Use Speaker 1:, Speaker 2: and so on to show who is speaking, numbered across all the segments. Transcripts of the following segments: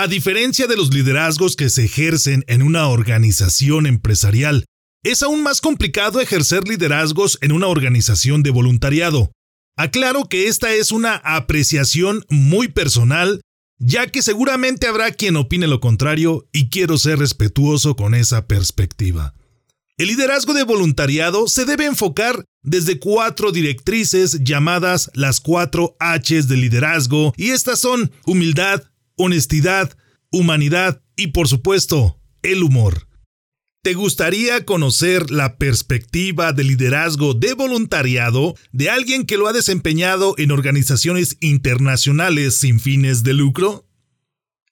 Speaker 1: A diferencia de los liderazgos que se ejercen en una organización empresarial, es aún más complicado ejercer liderazgos en una organización de voluntariado. Aclaro que esta es una apreciación muy personal, ya que seguramente habrá quien opine lo contrario y quiero ser respetuoso con esa perspectiva. El liderazgo de voluntariado se debe enfocar desde cuatro directrices llamadas las cuatro Hs de liderazgo y estas son humildad, honestidad, humanidad y por supuesto, el humor. ¿Te gustaría conocer la perspectiva de liderazgo de voluntariado de alguien que lo ha desempeñado en organizaciones internacionales sin fines de lucro?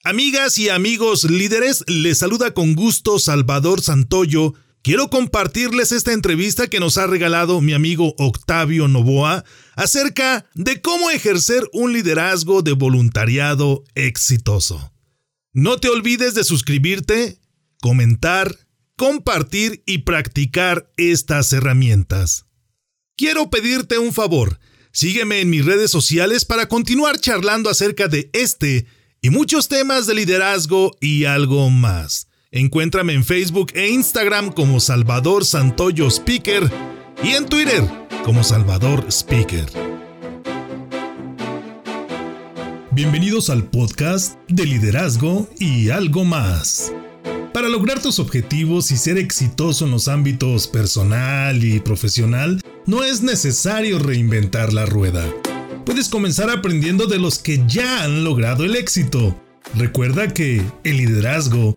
Speaker 1: Amigas y amigos líderes, les saluda con gusto Salvador Santoyo. Quiero compartirles esta entrevista que nos ha regalado mi amigo Octavio Novoa acerca de cómo ejercer un liderazgo de voluntariado exitoso. No te olvides de suscribirte, comentar, compartir y practicar estas herramientas. Quiero pedirte un favor. Sígueme en mis redes sociales para continuar charlando acerca de este y muchos temas de liderazgo y algo más. Encuéntrame en Facebook e Instagram como Salvador Santoyo Speaker y en Twitter como Salvador Speaker. Bienvenidos al podcast de liderazgo y algo más. Para lograr tus objetivos y ser exitoso en los ámbitos personal y profesional, no es necesario reinventar la rueda. Puedes comenzar aprendiendo de los que ya han logrado el éxito. Recuerda que el liderazgo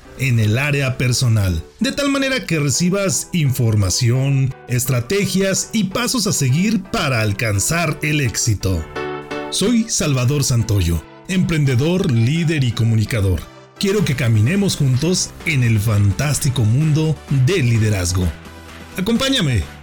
Speaker 1: en el área personal, de tal manera que recibas información, estrategias y pasos a seguir para alcanzar el éxito. Soy Salvador Santoyo, emprendedor, líder y comunicador quiero que caminemos juntos en el fantástico mundo del liderazgo. Acompáñame.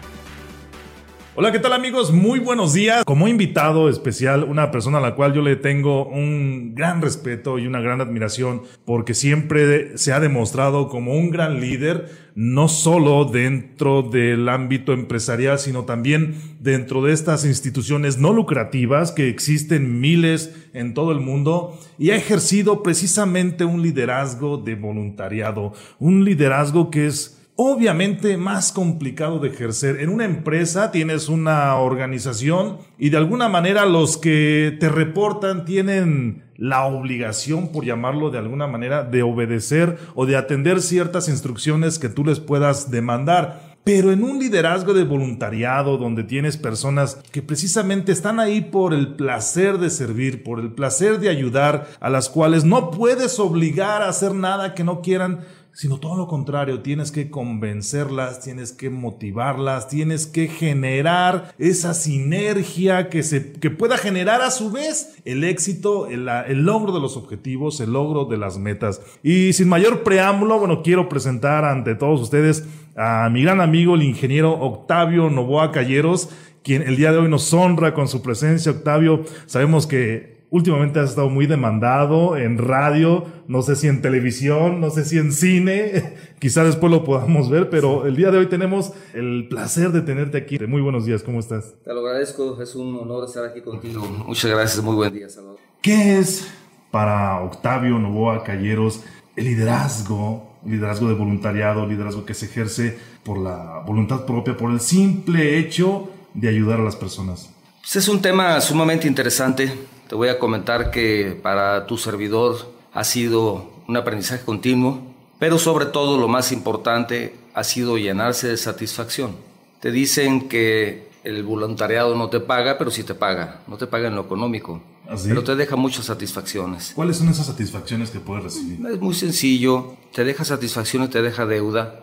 Speaker 1: Hola, ¿qué tal amigos? Muy buenos días. Como invitado especial, una persona a la cual yo le tengo un gran respeto y una gran admiración porque siempre se ha demostrado como un gran líder, no solo dentro del ámbito empresarial, sino también dentro de estas instituciones no lucrativas que existen miles en todo el mundo y ha ejercido precisamente un liderazgo de voluntariado, un liderazgo que es obviamente más complicado de ejercer. En una empresa tienes una organización y de alguna manera los que te reportan tienen la obligación, por llamarlo de alguna manera, de obedecer o de atender ciertas instrucciones que tú les puedas demandar. Pero en un liderazgo de voluntariado donde tienes personas que precisamente están ahí por el placer de servir, por el placer de ayudar, a las cuales no puedes obligar a hacer nada que no quieran, sino todo lo contrario, tienes que convencerlas, tienes que motivarlas, tienes que generar esa sinergia que, se, que pueda generar a su vez el éxito, el, el logro de los objetivos, el logro de las metas. Y sin mayor preámbulo, bueno, quiero presentar ante todos ustedes a mi gran amigo, el ingeniero Octavio Novoa Calleros, quien el día de hoy nos honra con su presencia. Octavio, sabemos que últimamente has estado muy demandado en radio, no sé si en televisión, no sé si en cine, quizá después lo podamos ver, pero el día de hoy tenemos el placer de tenerte aquí. Muy buenos días, ¿cómo estás?
Speaker 2: Te lo agradezco, es un honor estar aquí contigo. Muchas gracias, muy buen día, Salvador.
Speaker 1: ¿Qué es para Octavio Novoa Calleros el liderazgo, liderazgo de voluntariado, liderazgo que se ejerce por la voluntad propia, por el simple hecho de ayudar a las personas?
Speaker 2: Pues es un tema sumamente interesante te voy a comentar que para tu servidor ha sido un aprendizaje continuo, pero sobre todo lo más importante ha sido llenarse de satisfacción. Te dicen que el voluntariado no te paga, pero sí te paga. No te paga en lo económico, ¿Ah, pero te deja muchas satisfacciones.
Speaker 1: ¿Cuáles son esas satisfacciones que puedes recibir?
Speaker 2: Es muy sencillo. Te deja satisfacción y te deja deuda,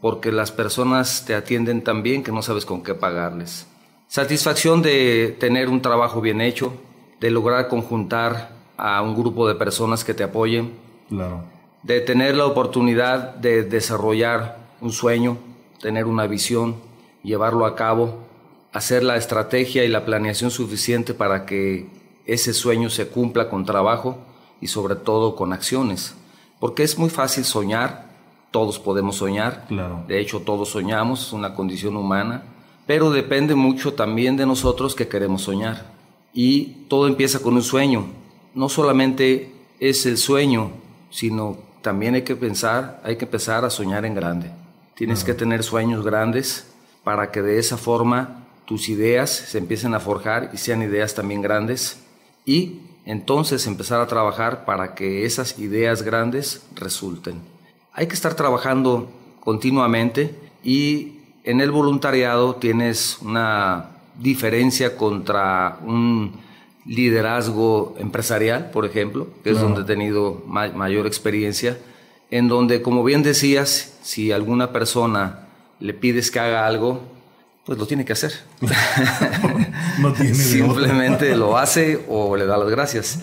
Speaker 2: porque las personas te atienden tan bien que no sabes con qué pagarles. Satisfacción de tener un trabajo bien hecho, de lograr conjuntar a un grupo de personas que te apoyen,
Speaker 1: claro.
Speaker 2: de tener la oportunidad de desarrollar un sueño, tener una visión, llevarlo a cabo, hacer la estrategia y la planeación suficiente para que ese sueño se cumpla con trabajo y sobre todo con acciones. Porque es muy fácil soñar, todos podemos soñar,
Speaker 1: claro.
Speaker 2: de hecho todos soñamos, es una condición humana, pero depende mucho también de nosotros que queremos soñar. Y todo empieza con un sueño. No solamente es el sueño, sino también hay que pensar, hay que empezar a soñar en grande. Tienes que tener sueños grandes para que de esa forma tus ideas se empiecen a forjar y sean ideas también grandes y entonces empezar a trabajar para que esas ideas grandes resulten. Hay que estar trabajando continuamente y en el voluntariado tienes una diferencia contra un liderazgo empresarial, por ejemplo, que es donde he tenido mayor experiencia, en donde, como bien decías, si alguna persona le pides que haga algo, pues lo tiene que hacer.
Speaker 1: no tiene
Speaker 2: Simplemente lo hace o le da las gracias.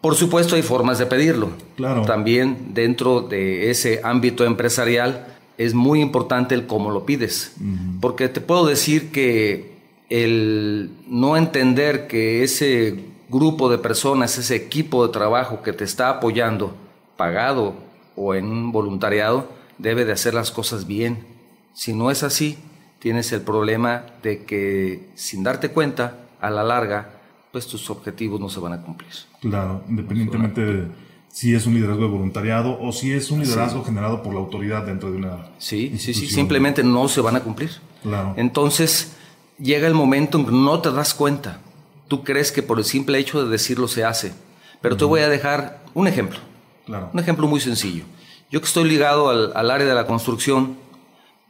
Speaker 2: Por supuesto hay formas de pedirlo.
Speaker 1: Claro.
Speaker 2: También dentro de ese ámbito empresarial es muy importante el cómo lo pides. Porque te puedo decir que el no entender que ese grupo de personas, ese equipo de trabajo que te está apoyando, pagado o en un voluntariado, debe de hacer las cosas bien. Si no es así, tienes el problema de que sin darte cuenta, a la larga, pues tus objetivos no se van a cumplir.
Speaker 1: Claro, independientemente de si es un liderazgo de voluntariado o si es un liderazgo generado por la autoridad dentro de una
Speaker 2: Sí, sí, sí, simplemente no se van a cumplir.
Speaker 1: Claro.
Speaker 2: Entonces, llega el momento en que no te das cuenta. Tú crees que por el simple hecho de decirlo se hace. Pero te voy a dejar un ejemplo.
Speaker 1: Claro.
Speaker 2: Un ejemplo muy sencillo. Yo que estoy ligado al, al área de la construcción,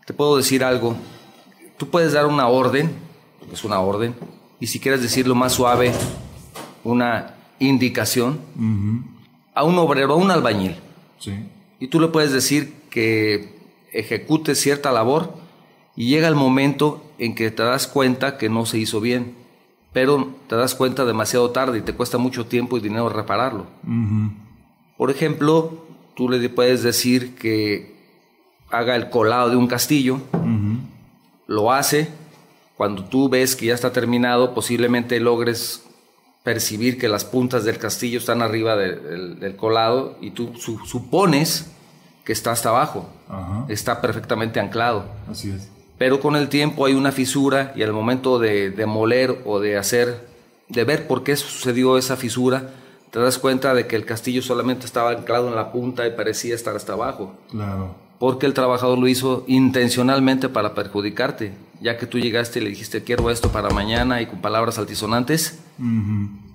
Speaker 2: te puedo decir algo tú puedes dar una orden, es una orden, y si quieres decirlo más suave, una indicación a un obrero, a un albañil. Y tú le puedes decir que ejecute cierta labor y llega el momento en que te das cuenta que no se hizo bien, pero te das cuenta demasiado tarde y te cuesta mucho tiempo y dinero repararlo. Por ejemplo, tú le puedes decir que haga el colado de un castillo lo hace, cuando tú ves que ya está terminado, posiblemente logres percibir que las puntas del castillo están arriba del colado y tú supones que está hasta abajo, está perfectamente anclado.
Speaker 1: Así es.
Speaker 2: Pero con el tiempo hay una fisura y al momento de demoler o de hacer, de ver por qué sucedió esa fisura, te das cuenta de que el castillo solamente estaba anclado en la punta y parecía estar hasta abajo.
Speaker 1: Claro
Speaker 2: porque el trabajador lo hizo intencionalmente para perjudicarte, ya que tú llegaste y le dijiste quiero esto para mañana y con palabras altisonantes,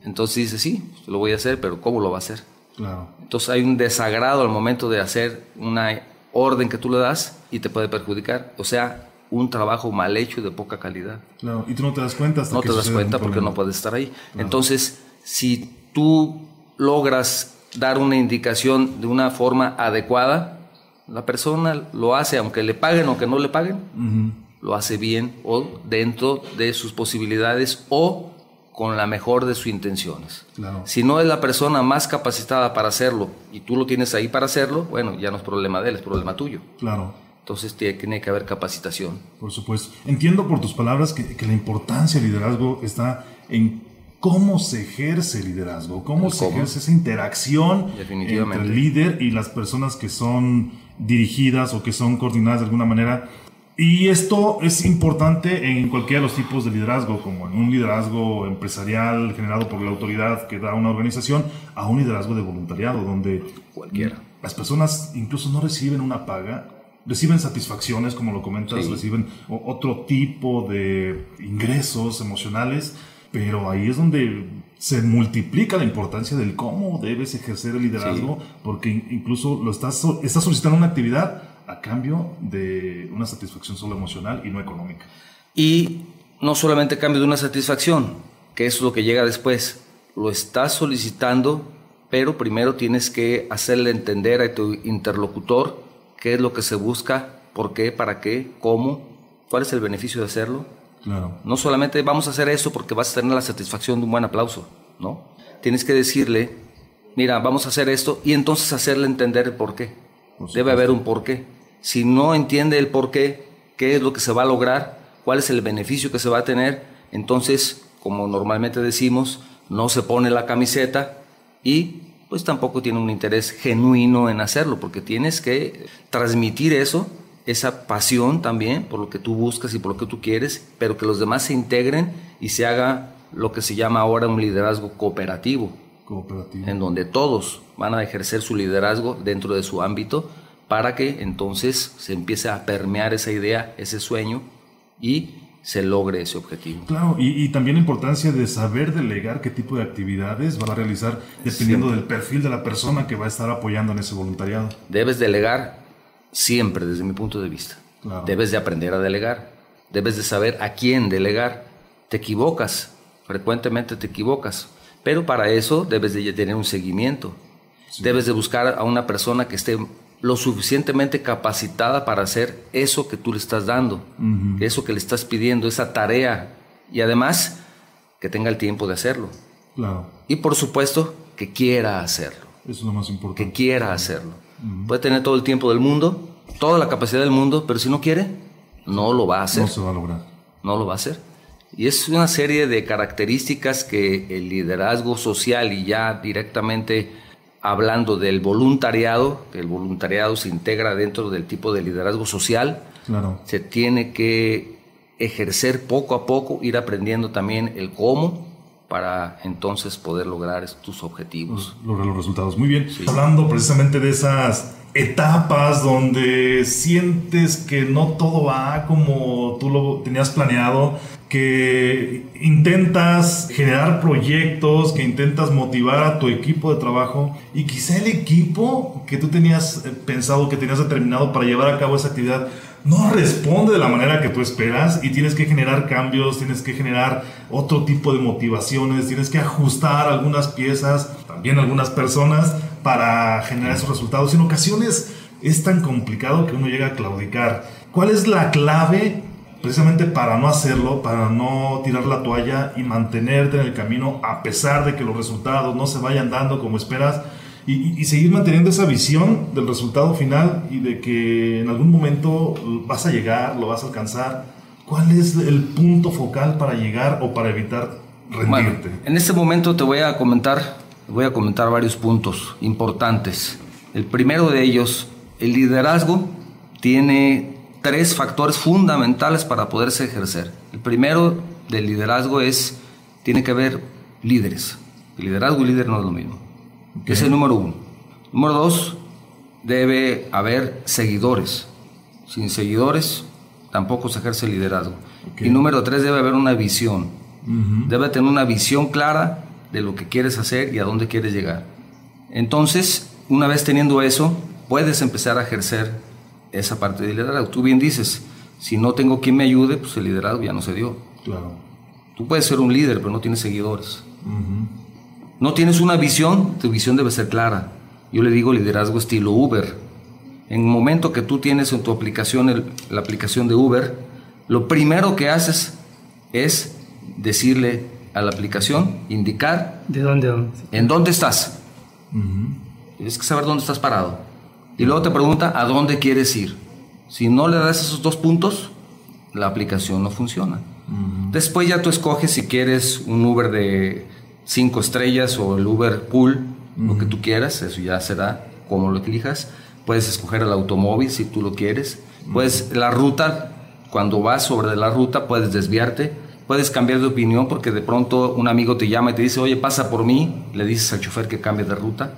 Speaker 2: entonces dice sí, lo voy a hacer, pero ¿cómo lo va a hacer?
Speaker 1: Claro.
Speaker 2: Entonces hay un desagrado al momento de hacer una orden que tú le das y te puede perjudicar, o sea, un trabajo mal hecho y de poca calidad.
Speaker 1: Claro, y tú no te das cuenta hasta
Speaker 2: No te das cuenta porque no puedes estar ahí. Entonces, si tú logras dar una indicación de una forma adecuada, la persona lo hace, aunque le paguen o que no le paguen, lo hace bien o dentro de sus posibilidades o con la mejor de sus intenciones. Si no es la persona más capacitada para hacerlo y tú lo tienes ahí para hacerlo, bueno, ya no es problema de él, es problema tuyo.
Speaker 1: Claro.
Speaker 2: Entonces tiene que haber capacitación.
Speaker 1: Por supuesto. Entiendo por tus palabras que, la importancia del liderazgo está en cómo se ejerce el liderazgo, cómo se ejerce esa interacción entre el líder y las personas que son dirigidas o que son coordinadas de alguna manera. Y esto es importante en cualquiera de los tipos de liderazgo, como en un liderazgo empresarial generado por la autoridad que da una organización, a un liderazgo de voluntariado, donde
Speaker 2: cualquiera.
Speaker 1: Las personas incluso no reciben una paga, reciben satisfacciones, como lo comentas, reciben otro tipo de ingresos emocionales, pero ahí es donde se multiplica la importancia del cómo debes ejercer el liderazgo, porque incluso lo estás, estás solicitando una actividad a cambio de una satisfacción solo emocional y no económica.
Speaker 2: Y no solamente a cambio de una satisfacción, que es lo que llega después, lo estás solicitando, pero primero tienes que hacerle entender a tu interlocutor qué es lo que se busca, por qué, para qué, cómo, cuál es el beneficio de hacerlo no solamente vamos a hacer eso porque vas a tener la satisfacción de un buen aplauso, ¿no? Tienes que decirle, mira, vamos a hacer esto y entonces hacerle entender el por qué. Debe haber un por qué. Si no entiende el por qué, qué es lo que se va a lograr, cuál es el beneficio que se va a tener. Entonces, como normalmente decimos, no se pone la camiseta y pues tampoco tiene un interés genuino en hacerlo, porque tienes que transmitir eso, esa pasión también por lo que tú buscas y por lo que tú quieres, pero que los demás se integren y se haga lo que se llama ahora un liderazgo cooperativo,
Speaker 1: cooperativo.
Speaker 2: en donde todos van a ejercer su liderazgo dentro de su ámbito para que entonces se empiece a permear esa idea, ese sueño y se logre ese objetivo.
Speaker 1: Claro, y, también la importancia de saber delegar qué tipo de actividades va a realizar dependiendo del perfil de la persona que va a estar apoyando en ese voluntariado.
Speaker 2: Debes delegar siempre, desde mi punto de vista. Debes de aprender a delegar, debes de saber a quién delegar. Te equivocas, frecuentemente te equivocas, pero para eso debes de tener un seguimiento. Debes de buscar a una persona que esté lo suficientemente capacitada para hacer eso que tú le estás dando, eso que le estás pidiendo, esa tarea, y además que tenga el tiempo de hacerlo. Y por supuesto, que quiera hacerlo.
Speaker 1: Eso es lo más importante.
Speaker 2: Que quiera hacerlo. Puede tener todo el tiempo del mundo, toda la capacidad del mundo, pero si no quiere, no lo va a hacer.
Speaker 1: No se va a lograr.
Speaker 2: No lo va a hacer. Y es una serie de características que el liderazgo social y ya directamente hablando del voluntariado, que el voluntariado se integra dentro del tipo de liderazgo social,
Speaker 1: claro.
Speaker 2: se tiene que ejercer poco a poco, ir aprendiendo también el cómo para entonces poder lograr tus objetivos.
Speaker 1: Lograr los resultados. Muy bien. Hablando precisamente de esas etapas donde sientes que no todo va como tú lo tenías planeado, que intentas generar proyectos, que intentas motivar a tu equipo de trabajo y quizá el equipo que tú tenías eh, pensado, que tenías determinado para llevar a cabo esa actividad, no responde de la manera que tú esperas y tienes que generar cambios, tienes que generar otro tipo de motivaciones, tienes que ajustar algunas piezas, también algunas personas para generar esos resultados. En ocasiones es tan complicado que uno llega a claudicar. ¿Cuál es la clave precisamente para no hacerlo, para no tirar la toalla y mantenerte en el camino a pesar de que los resultados no se vayan dando como esperas y, seguir manteniendo esa visión del resultado final y de que en algún momento vas a llegar, lo vas a alcanzar. ¿Cuál es el punto focal para llegar o para evitar rendirte?
Speaker 2: en este momento te voy a comentar, voy a comentar varios puntos importantes. El primero de ellos, el liderazgo tiene tres factores fundamentales para poderse ejercer. El primero del liderazgo es, tiene que haber líderes. El liderazgo y líder no es lo mismo. Es el número uno. Número dos, debe haber seguidores. Sin seguidores tampoco se ejerce el liderazgo. Y número tres, debe haber una visión. Debe tener una visión clara de lo que quieres hacer y a dónde quieres llegar. Entonces, una vez teniendo eso, puedes empezar a ejercer esa parte del liderazgo. Tú bien dices, si no tengo quien me ayude, pues el liderazgo ya no se dio.
Speaker 1: Claro.
Speaker 2: Tú puedes ser un líder, pero no tienes seguidores. No tienes una visión, tu visión debe ser clara. Yo le digo liderazgo estilo Uber. En el momento que tú tienes en tu aplicación la aplicación de Uber, lo primero que haces es decirle a la aplicación, indicar...
Speaker 3: ¿De dónde?
Speaker 2: ¿En dónde estás? Tienes que saber dónde estás parado. Y luego te pregunta a dónde quieres ir. Si no le das esos dos puntos, la aplicación no funciona. Después ya tú escoges si quieres un Uber de cinco estrellas o el Uber Pool, lo que tú quieras, eso ya será como lo elijas. Puedes escoger el automóvil si tú lo quieres. Puedes la ruta, cuando vas sobre la ruta puedes desviarte, puedes cambiar de opinión porque de pronto un amigo te llama y te dice, oye, pasa por mí, le dices al chofer que cambie de ruta.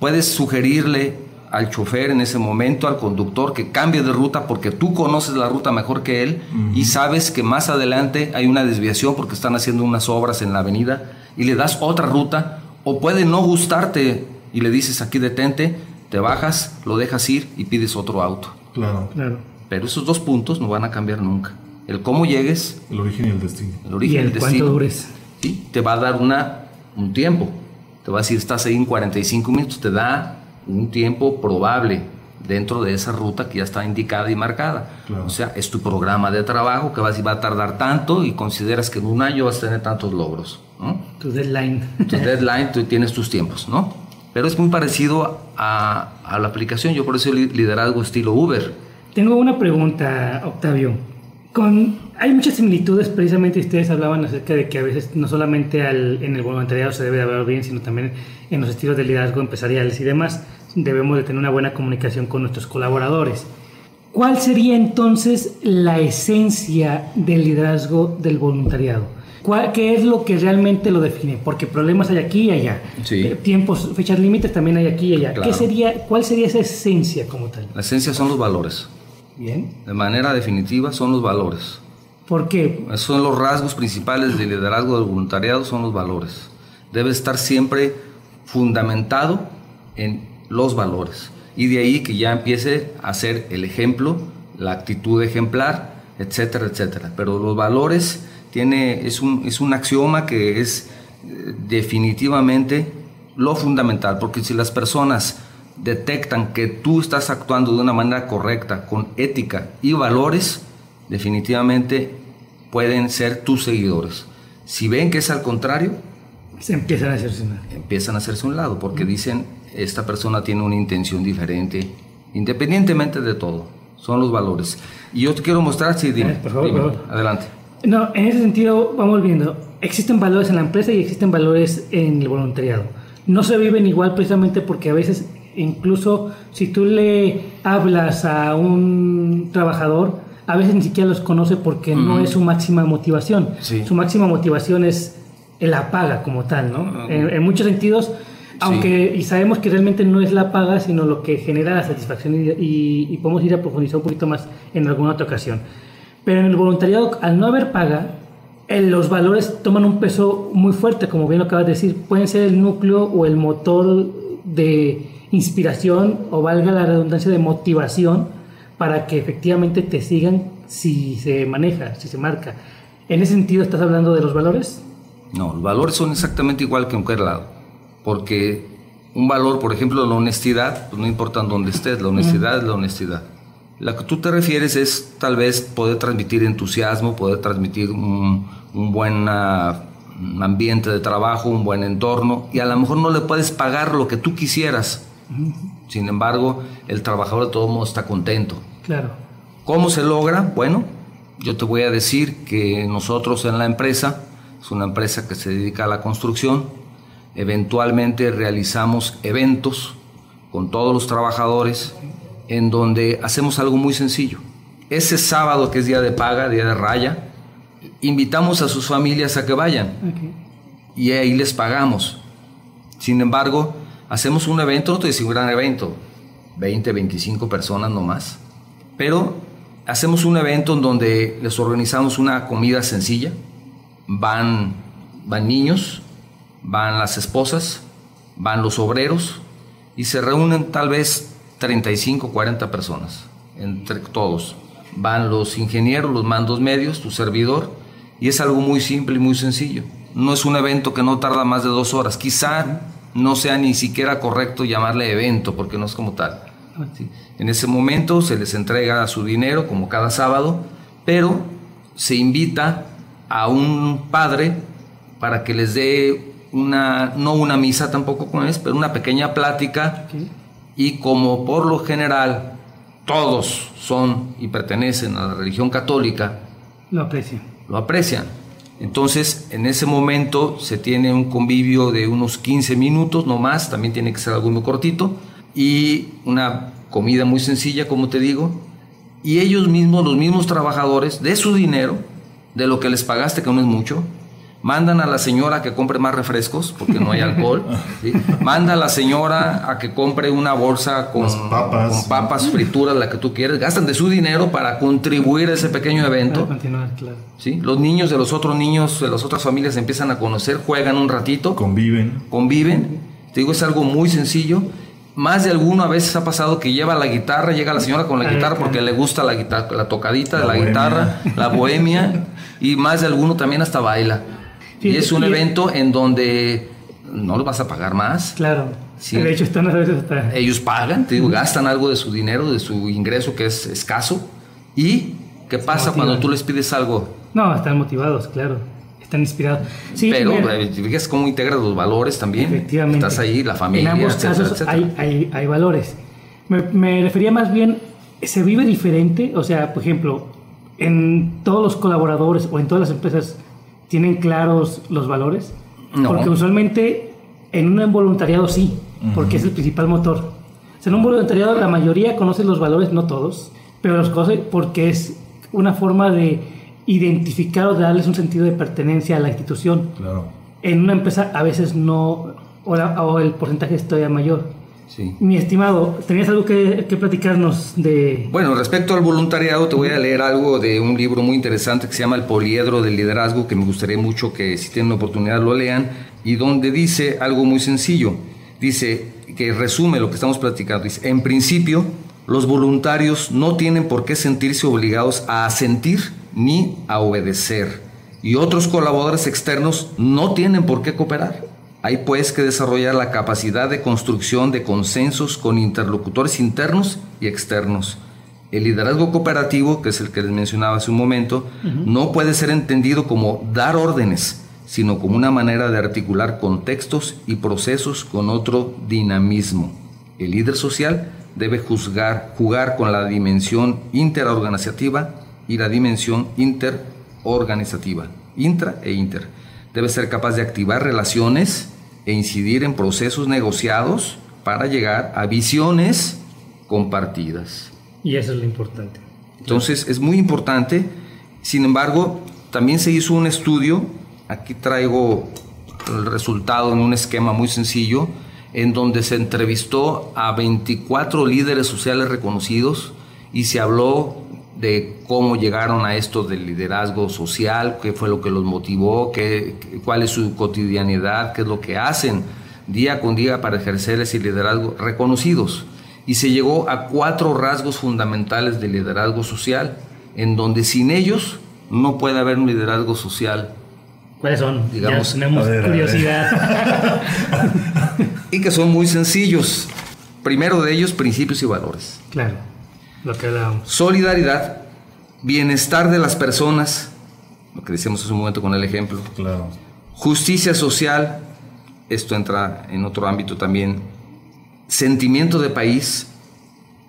Speaker 2: Puedes sugerirle al chofer en ese momento, al conductor, que cambie de ruta porque tú conoces la ruta mejor que él y sabes que más adelante hay una desviación porque están haciendo unas obras en la avenida y le das otra ruta o puede no gustarte y le dices aquí detente, te bajas, lo dejas ir y pides otro auto.
Speaker 1: Claro. claro.
Speaker 2: Pero esos dos puntos no van a cambiar nunca. El cómo llegues.
Speaker 1: El origen y el destino.
Speaker 2: El origen
Speaker 3: y el,
Speaker 2: destino.
Speaker 3: cuánto dures.
Speaker 2: Sí, te va a dar una, un tiempo. Te va a decir, estás ahí en 45 minutos, te da un tiempo probable dentro de esa ruta que ya está indicada y marcada. O sea, es tu programa de trabajo que vas y va a tardar tanto y consideras que en un año vas a tener tantos logros.
Speaker 3: Tu deadline.
Speaker 2: Tu deadline, tú tienes tus tiempos, ¿no? Pero es muy parecido a, a la aplicación. Yo por eso liderazgo estilo Uber.
Speaker 3: Tengo una pregunta, Octavio. Con, hay muchas similitudes, precisamente ustedes hablaban acerca de que a veces no solamente al, en el voluntariado se debe de hablar bien, sino también en los estilos de liderazgo empresariales y demás, debemos de tener una buena comunicación con nuestros colaboradores. ¿Cuál sería entonces la esencia del liderazgo del voluntariado? ¿Qué es lo que realmente lo define? Porque problemas hay aquí y allá.
Speaker 2: Sí.
Speaker 3: Tiempos, fechas límites también hay aquí y allá. ¿Qué sería, ¿Cuál sería esa esencia como tal?
Speaker 2: La esencia son los valores.
Speaker 3: Bien.
Speaker 2: De manera definitiva son los valores.
Speaker 3: ¿Por qué?
Speaker 2: Son los rasgos principales del liderazgo del voluntariado, son los valores. Debe estar siempre fundamentado en los valores. Y de ahí que ya empiece a ser el ejemplo, la actitud ejemplar, etcétera, etcétera. Pero los valores tiene, es, un, es un axioma que es eh, definitivamente lo fundamental, porque si las personas detectan que tú estás actuando de una manera correcta, con ética y valores, definitivamente pueden ser tus seguidores. Si ven que es al contrario,
Speaker 3: se empiezan a hacerse un lado.
Speaker 2: Empiezan a hacerse un lado, porque dicen, esta persona tiene una intención diferente, independientemente de todo. Son los valores. Y yo te quiero mostrar, sí, dime,
Speaker 3: por favor,
Speaker 2: dime,
Speaker 3: por favor.
Speaker 2: adelante.
Speaker 3: No, en ese sentido, vamos viendo, existen valores en la empresa y existen valores en el voluntariado. No se viven igual precisamente porque a veces, incluso si tú le hablas a un trabajador, a veces ni siquiera los conoce porque no es su máxima motivación.
Speaker 2: Sí.
Speaker 3: Su máxima motivación es la paga como tal, ¿no? En, en muchos sentidos, aunque y sabemos que realmente no es la paga, sino lo que genera la satisfacción y, y, y podemos ir a profundizar un poquito más en alguna otra ocasión. Pero en el voluntariado, al no haber paga, los valores toman un peso muy fuerte, como bien lo acabas de decir. Pueden ser el núcleo o el motor de inspiración o valga la redundancia de motivación para que efectivamente te sigan si se maneja, si se marca. ¿En ese sentido estás hablando de los valores?
Speaker 2: No, los valores son exactamente igual que en cualquier lado. Porque un valor, por ejemplo, la honestidad, pues no importa dónde estés, la honestidad es la honestidad. La que tú te refieres es tal vez poder transmitir entusiasmo, poder transmitir un, buen uh, ambiente de trabajo, un buen entorno, y a lo mejor no le puedes pagar lo que tú quisieras. Sin embargo, el trabajador de todo modo está contento.
Speaker 3: Claro.
Speaker 2: ¿Cómo se logra? Bueno, yo te voy a decir que nosotros en la empresa, es una empresa que se dedica a la construcción, eventualmente realizamos eventos con todos los trabajadores en donde hacemos algo muy sencillo. Ese sábado que es día de paga, día de raya, invitamos a sus familias a que vayan
Speaker 3: Okay.
Speaker 2: y ahí les pagamos. Sin embargo, hacemos un evento, no te digo un gran evento, 20, 25 personas nomás, pero hacemos un evento en donde les organizamos una comida sencilla, van, van niños, van las esposas, van los obreros y se reúnen tal vez 35, 40 personas, entre todos. Van los ingenieros, los mandos medios, tu servidor, y es algo muy simple y muy sencillo. No es un evento que no tarda más de dos horas. Quizá no sea ni siquiera correcto llamarle evento, porque no es como tal. ¿sí? En ese momento se les entrega su dinero, como cada sábado, pero se invita a un padre para que les dé una, no una misa tampoco con es, pero una pequeña plática. Y como por lo general todos son y pertenecen a la religión católica,
Speaker 3: Lo aprecio.
Speaker 2: lo aprecian. Entonces, en ese momento se tiene un convivio de unos 15 minutos, no más, también tiene que ser algo muy cortito, y una comida muy sencilla, como te digo, y ellos mismos, los mismos trabajadores, de su dinero, de lo que les pagaste, que no es mucho, mandan a la señora a que compre más refrescos, porque no hay alcohol, ¿sí? manda a la señora a que compre una bolsa con
Speaker 1: Las papas.
Speaker 2: con papas frituras, la que tú quieres, gastan de su dinero para contribuir a ese pequeño evento.
Speaker 3: Para continuar, claro.
Speaker 2: ¿sí? Los niños de los otros niños, de las otras familias empiezan a conocer, juegan un ratito,
Speaker 1: Conviven.
Speaker 2: conviven. Te digo, es algo muy sencillo. Más de alguno a veces ha pasado que lleva la guitarra, llega la señora con la guitarra porque le gusta la guitarra, la tocadita de
Speaker 1: La
Speaker 2: la,
Speaker 1: bohemia.
Speaker 2: guitarra, la bohemia, y más de alguno también hasta baila. Y es un evento en donde no le vas a pagar más.
Speaker 3: Claro.
Speaker 2: Sí.
Speaker 3: De hecho, están a veces hasta...
Speaker 2: Ellos pagan, te digo, gastan algo de su dinero, de su ingreso que es escaso. ¿Y qué pasa
Speaker 3: motivan.
Speaker 2: cuando tú les pides algo?
Speaker 3: No, están motivados, claro. Están inspirados. Sí,
Speaker 2: Pero eh, te fijas cómo integras los valores también.
Speaker 3: Efectivamente.
Speaker 2: Estás ahí, la familia,
Speaker 3: En ambos
Speaker 2: etcétera,
Speaker 3: casos
Speaker 2: etcétera.
Speaker 3: hay, hay, hay valores. Me, me refería más bien se vive diferente, o sea, por ejemplo, en todos los colaboradores o en todas las empresas tienen claros los valores, porque usualmente en un voluntariado sí, porque es el principal motor. O sea, en un voluntariado la mayoría conoce los valores, no todos, pero los conoce porque es una forma de identificar o de darles un sentido de pertenencia a la institución. Claro. En una empresa a veces no, o, o el porcentaje es todavía mayor. Mi estimado, ¿tenías algo que, platicarnos de...?
Speaker 2: Bueno, respecto al voluntariado, te voy a leer algo de un libro muy interesante que se llama El Poliedro del Liderazgo, que me gustaría mucho que si tienen la oportunidad lo lean, y donde dice algo muy sencillo. Dice, que resume lo que estamos platicando. Dice, en principio, los voluntarios no tienen por qué sentirse obligados a asentir ni a obedecer, y otros colaboradores externos no tienen por qué cooperar. Hay pues que desarrollar la capacidad de construcción de consensos con interlocutores internos y externos. El liderazgo cooperativo, que es el que les mencionaba hace un momento, no puede ser entendido como dar órdenes, sino como una manera de articular contextos y procesos con otro dinamismo. El líder social debe juzgar, jugar con la dimensión interorganizativa y la dimensión interorganizativa, intra e inter. Debe ser capaz de activar relaciones e incidir en procesos negociados para llegar a visiones compartidas.
Speaker 3: Y eso es lo importante.
Speaker 2: Entonces es muy importante. Sin embargo, también se hizo un estudio, aquí traigo el resultado en un esquema muy sencillo, en donde se entrevistó a 24 líderes sociales reconocidos y se habló de cómo llegaron a esto del liderazgo social, qué fue lo que los motivó, qué, cuál es su cotidianidad, qué es lo que hacen día con día para ejercer ese liderazgo reconocidos. Y se llegó a cuatro rasgos fundamentales del liderazgo social, en donde sin ellos no puede haber un liderazgo social.
Speaker 3: ¿Cuáles son? Digamos, tenemos curiosidad.
Speaker 2: y que son muy sencillos. Primero de ellos, principios y valores.
Speaker 3: Claro
Speaker 2: Solidaridad, bienestar de las personas, lo que decíamos hace un momento con el ejemplo. Claro. Justicia social, esto entra en otro ámbito también. Sentimiento de país,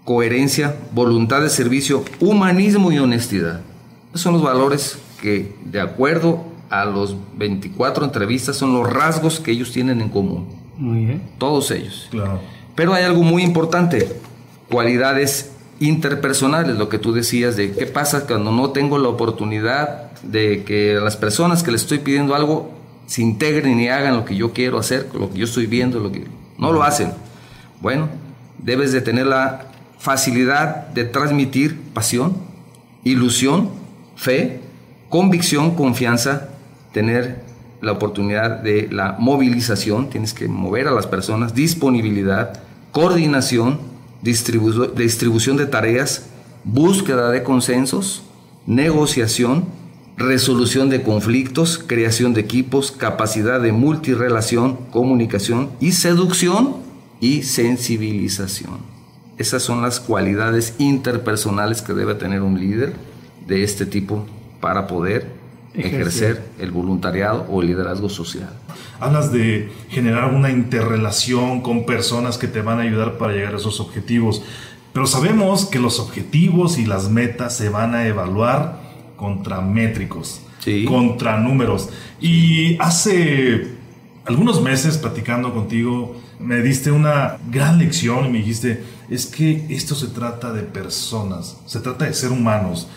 Speaker 2: coherencia, voluntad de servicio, humanismo y honestidad. Esos son los valores que, de acuerdo a los 24 entrevistas, son los rasgos que ellos tienen en común. Muy bien. Todos ellos. Claro. Pero hay algo muy importante, cualidades interpersonales, lo que tú decías de qué pasa cuando no tengo la oportunidad de que las personas que les estoy pidiendo algo se integren y hagan lo que yo quiero hacer, lo que yo estoy viendo, lo que no lo hacen. Bueno, debes de tener la facilidad de transmitir pasión, ilusión, fe, convicción, confianza, tener la oportunidad de la movilización, tienes que mover a las personas, disponibilidad, coordinación, distribución de tareas, búsqueda de consensos, negociación, resolución de conflictos, creación de equipos, capacidad de multirelación, comunicación y seducción y sensibilización. Esas son las cualidades interpersonales que debe tener un líder de este tipo para poder ejercer el voluntariado o el liderazgo social.
Speaker 1: Hablas de generar una interrelación con personas que te van a ayudar para llegar a esos objetivos, pero sabemos que los objetivos y las metas se van a evaluar contra métricos, contra números. Y hace algunos meses platicando contigo, me diste una gran lección y me dijiste, es que esto se trata de personas, se trata de ser humanos.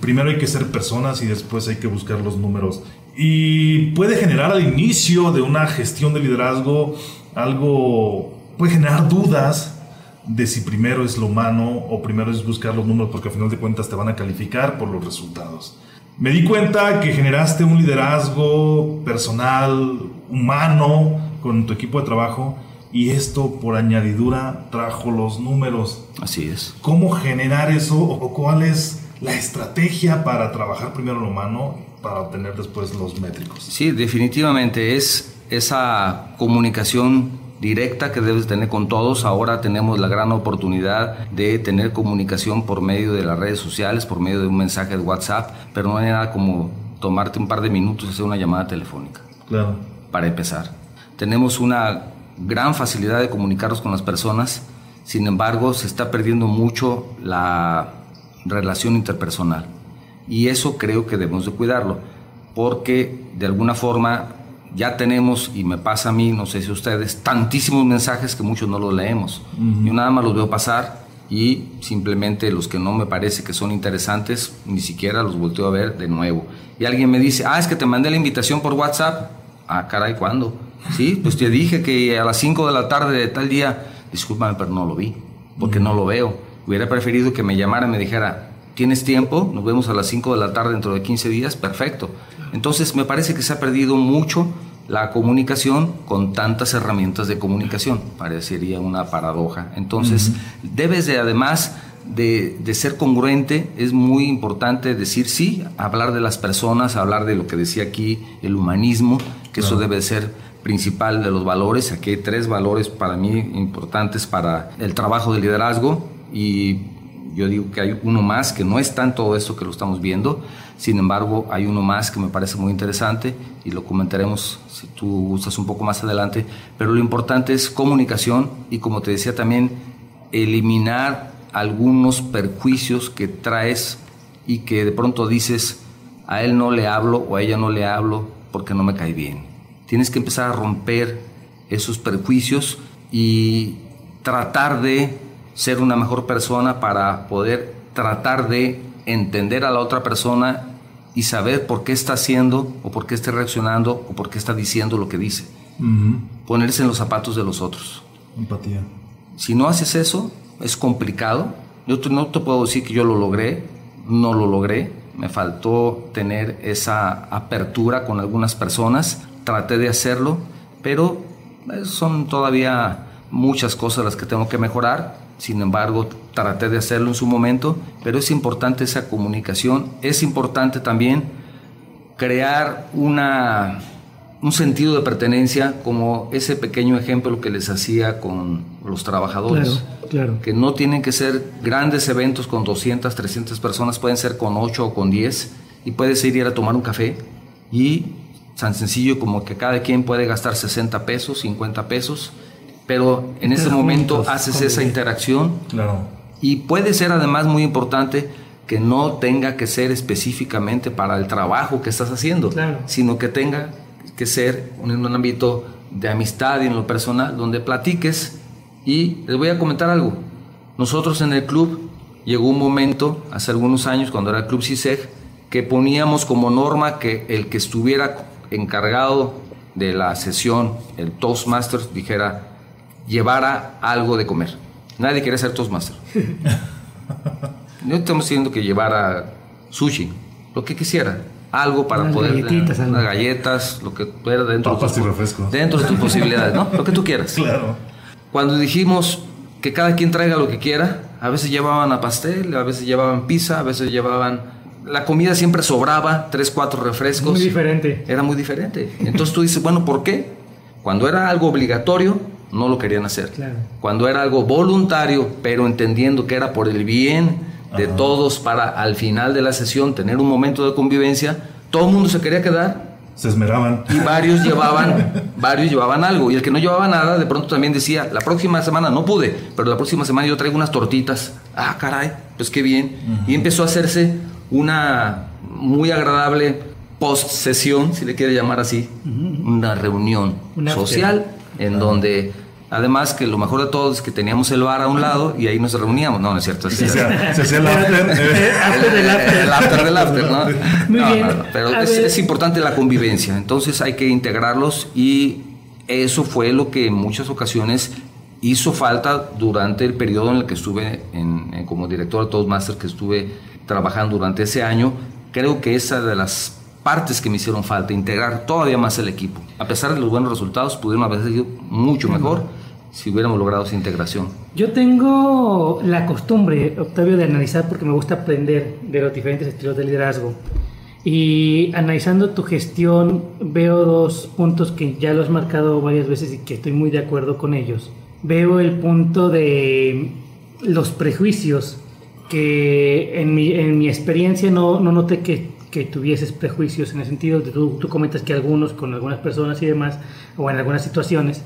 Speaker 1: Primero hay que ser personas y después hay que buscar los números. Y puede generar al inicio de una gestión de liderazgo algo, puede generar dudas de si primero es lo humano o primero es buscar los números porque al final de cuentas te van a calificar por los resultados. Me di cuenta que generaste un liderazgo personal, humano, con tu equipo de trabajo y esto por añadidura trajo los números.
Speaker 2: Así es.
Speaker 1: ¿Cómo generar eso o cuál es la estrategia para trabajar primero lo humano para obtener después los métricos?
Speaker 2: Sí, definitivamente es esa comunicación directa que debes tener con todos. Ahora tenemos la gran oportunidad de tener comunicación por medio de las redes sociales, por medio de un mensaje de WhatsApp, pero no hay nada como tomarte un par de minutos y hacer una llamada telefónica. Claro. Para empezar. Tenemos una gran facilidad de comunicarnos con las personas Sin embargo, se está perdiendo mucho la relación interpersonal. Y eso creo que debemos de cuidarlo, porque de alguna forma ya tenemos, y me pasa a mí, no sé si ustedes, tantísimos mensajes que muchos no los leemos. Yo nada más los veo pasar y simplemente los que no me parece que son interesantes, ni siquiera los volteo a ver de nuevo. Y alguien me dice, ah, es que te mandé la invitación por WhatsApp. Ah, caray, ¿cuándo? Sí, pues te dije que a las 5 de la tarde de tal día, discúlpame, pero no lo vi, porque no lo veo. Hubiera preferido que me llamara y me dijera, ¿tienes tiempo? Nos vemos a las 5 de la tarde dentro de 15 días, perfecto. Entonces me parece que se ha perdido mucho la comunicación con tantas herramientas de comunicación. Parecería una paradoja. Entonces, debes de además de, de, ser congruente, es muy importante decir sí, hablar de las personas, hablar de lo que decía aquí, el humanismo, que eso debe ser principal de los valores. Aquí hay tres valores para mí importantes para el trabajo de liderazgo y yo digo que hay uno más que no es tanto esto que lo estamos viendo, sin embargo hay uno más que me parece muy interesante y lo comentaremos si tú gustas un poco más adelante, pero lo importante es comunicación y como te decía también, eliminar algunos perjuicios que traes y que de pronto dices, a él no le hablo o a ella no le hablo porque no me cae bien. Tienes que empezar a romper esos perjuicios y tratar de ser una mejor persona para poder tratar de entender a la otra persona y saber por qué está haciendo o por qué está reaccionando o por qué está diciendo lo que dice. Ponerse en los zapatos de los otros.
Speaker 1: Empatía.
Speaker 2: Si no haces eso, es complicado. Yo no te puedo decir que yo lo logré, no lo logré. Me faltó tener esa apertura con algunas personas. Traté de hacerlo, pero eh, son todavía muchas cosas las que tengo que mejorar sin embargo, traté de hacerlo en su momento, pero es importante esa comunicación, es importante también crear una, un sentido de pertenencia como ese pequeño ejemplo que les hacía con los trabajadores.
Speaker 3: Claro,
Speaker 2: Que no tienen que ser grandes eventos con 200, 300 personas, pueden ser con 8 o con 10 y puedes ir a tomar un café y tan sencillo como que cada quien puede gastar 60 pesos, 50 pesos pero en ese momento haces esa interacción.
Speaker 1: Claro.
Speaker 2: Y puede ser además muy importante que no tenga que ser específicamente para el trabajo que estás haciendo, sino que tenga que ser en un ámbito de amistad y en lo personal, donde platiques. Y les voy a comentar algo. Nosotros en el club llegó un momento, hace algunos años, cuando era el Club CISEG, que poníamos como norma que el que estuviera encargado de la sesión, el Toastmaster, dijera, llevara algo de comer. Nadie quiere ser Toastmaster. no estamos diciendo que llevara sushi, lo que quisiera. Algo para poder.
Speaker 3: Galletitas,
Speaker 2: unas galletas, lo que pueda dentro,
Speaker 1: Papas
Speaker 2: de, dentro de tus posibilidades, ¿no? Lo que tú quieras.
Speaker 1: Claro.
Speaker 2: Cuando dijimos que cada quien traiga lo que quiera, a veces llevaban a pastel, a veces llevaban pizza, a veces llevaban la comida siempre sobraba, tres, cuatro refrescos.
Speaker 3: Muy diferente.
Speaker 2: Era muy diferente. Entonces tú dices, bueno, ¿por qué? Cuando era algo obligatorio, no lo querían hacer. Cuando era algo voluntario, pero entendiendo que era por el bien de todos para al final de la sesión tener un momento de convivencia, todo el mundo se quería quedar.
Speaker 1: Se esmeraban.
Speaker 2: Y varios llevaban, varios llevaban algo. Y el que no llevaba nada, de pronto también decía, la próxima semana no pude, pero la próxima semana yo traigo unas tortitas. Ah, caray, pues qué bien. Y empezó a hacerse una muy agradable post sesión, si le quiere llamar así, una reunión social en donde Además que lo mejor de todo es que teníamos el bar a un lado y ahí nos reuníamos. No, no es cierto.
Speaker 1: Se hacía el after.
Speaker 2: El after del after, ¿no? Muy bien. pero es, es, importante la convivencia. Entonces hay que integrarlos y eso fue lo que en muchas ocasiones hizo falta durante el periodo en el que estuve en, como director de Toastmasters, que estuve trabajando durante ese año. Creo que esa de las partes que me hicieron falta, integrar todavía más el equipo. A pesar de los buenos resultados, pudieron haber sido mucho mejor si hubiéramos logrado esa integración?
Speaker 3: Yo tengo la costumbre, Octavio, de analizar porque me gusta aprender de los diferentes estilos de liderazgo. Y analizando tu gestión, veo dos puntos que ya lo has marcado varias veces y que estoy muy de acuerdo con ellos. Veo el punto de los prejuicios, que en mi, en mi experiencia no, no noté que, que, tuvieses prejuicios en el sentido de tú, tú comentas que algunos con algunas personas y demás, o en algunas situaciones,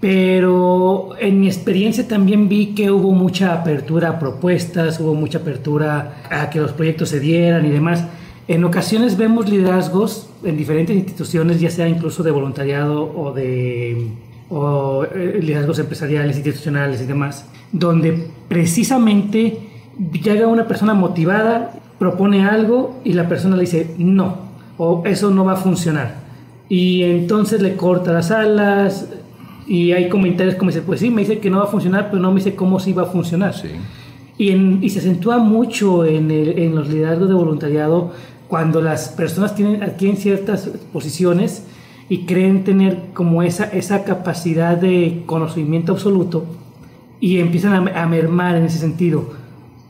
Speaker 3: pero en mi experiencia también vi que hubo mucha apertura a propuestas, hubo mucha apertura a que los proyectos se dieran y demás. En ocasiones vemos liderazgos en diferentes instituciones, ya sea incluso de voluntariado o de o, eh, liderazgos empresariales, institucionales y demás, donde precisamente llega una persona motivada, propone algo y la persona le dice no, o eso no va a funcionar. Y entonces le corta las alas y hay comentarios como dice, pues sí, me dice que no va a funcionar, pero no me dice cómo sí va a funcionar. Y, y, se acentúa mucho en, el, en los liderazgos de voluntariado cuando las personas tienen, adquieren ciertas posiciones y creen tener como esa, esa capacidad de conocimiento absoluto y empiezan a, mermar en ese sentido.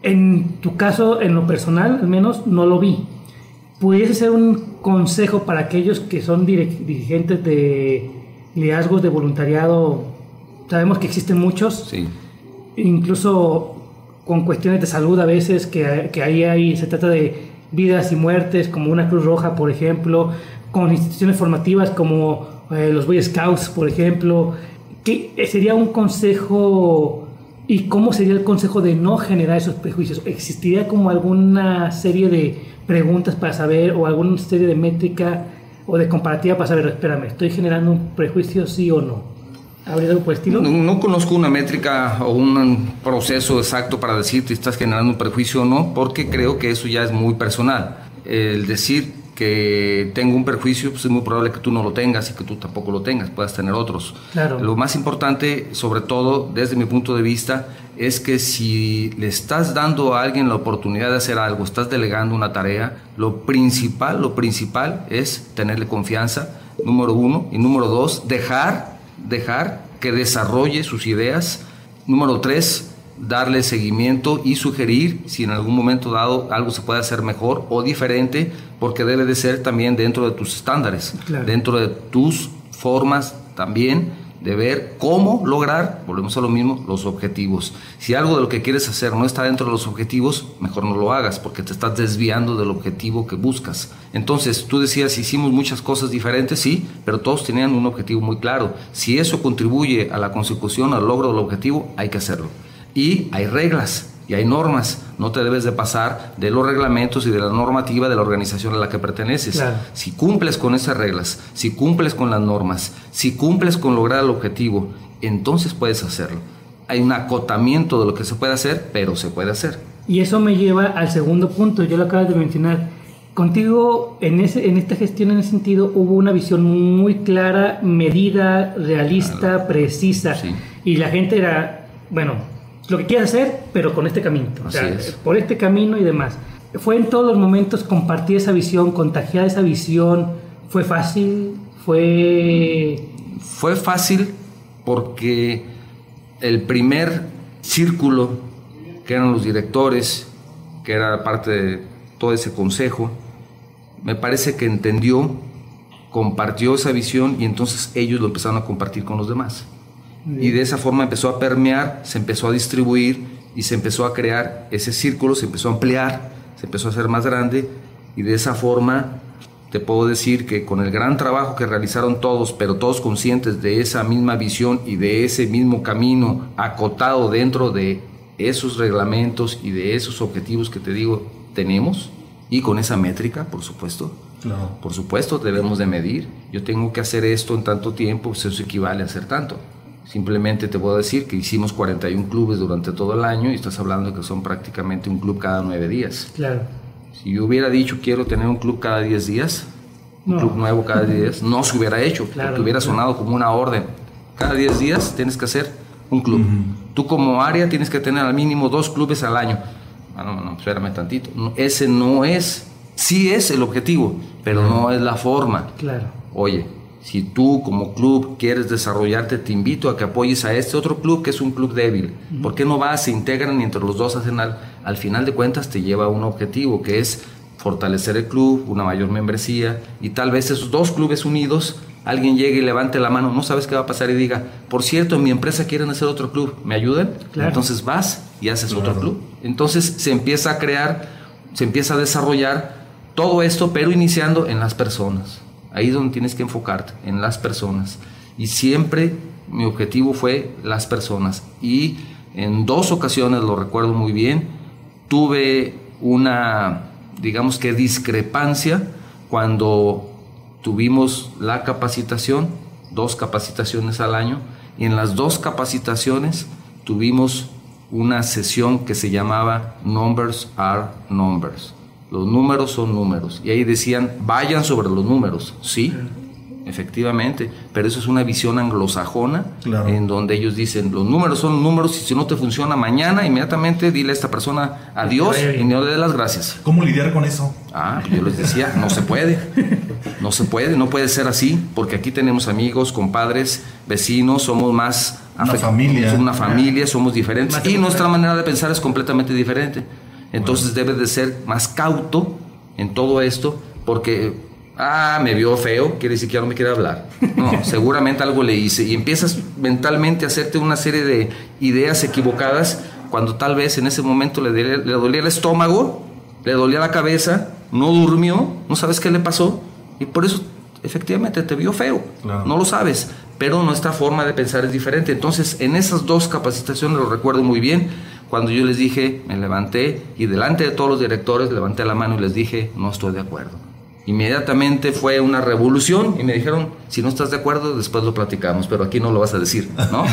Speaker 3: En tu caso, en lo personal, al menos, no lo vi. ¿Pudiese ser un consejo para aquellos que son dirigentes de liderazgos de voluntariado? Sabemos que existen muchos.
Speaker 2: Sí.
Speaker 3: Incluso con cuestiones de salud a veces, que, que ahí, ahí se trata de vidas y muertes, como una Cruz Roja, por ejemplo, con instituciones formativas como eh, los Boy Scouts, por ejemplo. ¿Qué sería un consejo y cómo sería el consejo de no generar esos prejuicios? ¿Existiría como alguna serie de preguntas para saber o alguna serie de métrica o de comparativa para saber, espérame, ¿estoy generando un prejuicio sí o no? ¿Habría algo por estilo?
Speaker 2: No, no, conozco una métrica o un proceso exacto para decir si estás generando un prejuicio o no, porque creo que eso ya es muy personal. El decir que tengo un perjuicio, pues es muy probable que tú no lo tengas y que tú tampoco lo tengas, puedas tener otros.
Speaker 3: Claro.
Speaker 2: Lo más importante, sobre todo desde mi punto de vista, es que si le estás dando a alguien la oportunidad de hacer algo, estás delegando una tarea, lo principal, lo principal es tenerle confianza, número uno, y número dos, dejar, dejar que desarrolle sus ideas. Número tres, darle seguimiento y sugerir si en algún momento dado algo se puede hacer mejor o diferente, porque debe de ser también dentro de tus estándares, dentro de tus formas también de ver cómo lograr, volvemos a lo mismo, los objetivos. Si algo de lo que quieres hacer no está dentro de los objetivos, mejor no lo hagas porque te estás desviando del objetivo que buscas. Entonces, tú decías, hicimos muchas cosas diferentes, sí, pero todos tenían un objetivo muy claro. Si eso contribuye a la consecución, al logro del objetivo, hay que hacerlo y hay reglas y hay normas. No te debes de pasar de los reglamentos y de la normativa de la organización a la que perteneces. Si cumples con esas reglas, si cumples con las normas, si cumples con lograr el objetivo, entonces puedes hacerlo. Hay un acotamiento de lo que se puede hacer, pero se puede hacer.
Speaker 3: Y eso me lleva al segundo punto, yo lo acabas de mencionar. Contigo, en, ese, en esta gestión, en ese sentido, hubo una visión muy clara, medida, realista, precisa. Y la gente era, bueno, lo que quieras hacer, pero con este camino. O sea, por este camino y demás. Fue en todos los momentos compartir esa visión, contagiar esa visión. Fue fácil, fue...
Speaker 2: Fue fácil porque el primer círculo, que eran los directores, que era parte de todo ese consejo, me parece que entendió, compartió esa visión y entonces ellos lo empezaron a compartir con los demás. Y de esa forma empezó a permear, se empezó a distribuir y se empezó a crear ese círculo, se empezó a ampliar, se empezó a hacer más grande y de esa forma te puedo decir que con el gran trabajo que realizaron todos, pero todos conscientes de esa misma visión y de ese mismo camino acotado dentro de esos reglamentos y de esos objetivos que te digo tenemos y con esa métrica, por supuesto. Por supuesto, debemos de medir. Yo tengo que hacer esto en tanto tiempo, pues eso equivale a hacer tanto. Simplemente te puedo decir que hicimos 41 clubes durante todo el año y estás hablando de que son prácticamente un club cada nueve días.
Speaker 3: Claro.
Speaker 2: Si yo hubiera dicho quiero tener un club cada 10 días, un club nuevo cada 10 días, no se hubiera hecho, porque hubiera sonado como una orden. Cada 10 días tienes que hacer un club. Tú como área tienes que tener al mínimo dos clubes al año. Ah, no, no, espérame tantito. ese no es, sí es el objetivo, pero no es la forma.
Speaker 3: Claro.
Speaker 2: Oye, si tú como club quieres desarrollarte, te invito a que apoyes a este otro club que es un club débil. ¿Por qué no vas, se integran y entre los dos hacen al, al final de cuentas te lleva a un objetivo que es fortalecer el club, una mayor membresía y tal vez esos dos clubes unidos alguien llegue y levante la mano, no sabes qué va a pasar y diga, por cierto, en mi empresa quieren hacer otro club, ¿me ayudan? Entonces vas y haces otro club. Entonces se empieza a crear, se empieza a desarrollar todo esto, pero iniciando en las personas. Ahí es donde tienes que enfocarte, en las personas. Y siempre mi objetivo fue las personas. Y en dos ocasiones, lo recuerdo muy bien, tuve una, digamos que discrepancia cuando tuvimos la capacitación, dos capacitaciones al año, y en las dos capacitaciones tuvimos una sesión que se llamaba Numbers are Numbers. Los números son números. Y ahí decían, vayan sobre los números. Sí, efectivamente, pero eso es una visión anglosajona en donde ellos dicen, los números son números y si no te funciona mañana, inmediatamente dile a esta persona adiós y no le dé las gracias.
Speaker 1: ¿Cómo lidiar con eso?
Speaker 2: Ah, yo les decía, no se puede, no se puede, no puede ser así, porque aquí tenemos amigos, compadres, vecinos, somos más...
Speaker 1: Una familia.
Speaker 2: Somos una familia, somos diferentes y nuestra manera de pensar es completamente diferente. Entonces debes de ser más cauto en todo esto, porque ah, me vio feo, quiere decir que ya no me quiere hablar. No, seguramente algo le hice. Y empiezas mentalmente a hacerte una serie de ideas equivocadas cuando tal vez en ese momento le, le dolía el estómago, le dolía la cabeza, no durmió, no sabes qué le pasó. Y por eso efectivamente te vio feo. No lo sabes, pero nuestra forma de pensar es diferente. Entonces, en esas dos capacitaciones lo recuerdo muy bien. Cuando yo les dije, me levanté y delante de todos los directores levanté la mano y les dije, no estoy de acuerdo. Inmediatamente fue una revolución y me dijeron, si no estás de acuerdo, después lo platicamos, pero aquí no lo vas a decir, ¿no?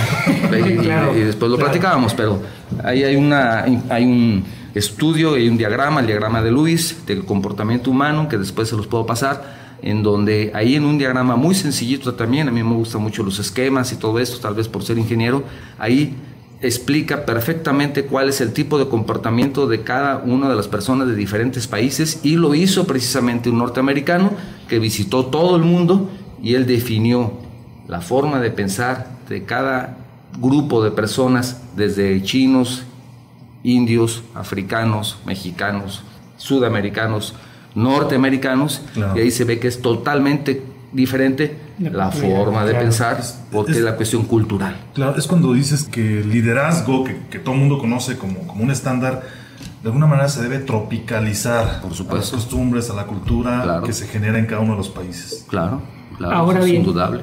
Speaker 2: y, después lo platicábamos, pero ahí hay, una, hay un estudio, hay un diagrama, el diagrama de Luis, del comportamiento humano, que después se los puedo pasar, en donde ahí en un diagrama muy sencillito también, a mí me gustan mucho los esquemas y todo esto, tal vez por ser ingeniero, ahí explica perfectamente cuál es el tipo de comportamiento de cada una de las personas de diferentes países y lo hizo precisamente un norteamericano que visitó todo el mundo y él definió la forma de pensar de cada grupo de personas, desde chinos, indios, africanos, mexicanos, sudamericanos, norteamericanos, y ahí se ve que es totalmente diferente la forma de pensar porque es, la cuestión cultural.
Speaker 1: Claro, es cuando dices que el liderazgo que, todo el mundo conoce como, como un estándar, de alguna manera se debe tropicalizar
Speaker 2: Por supuesto.
Speaker 1: a las costumbres, a la cultura que se genera en cada uno de los países.
Speaker 2: Claro, claro,
Speaker 3: Ahora es indudable.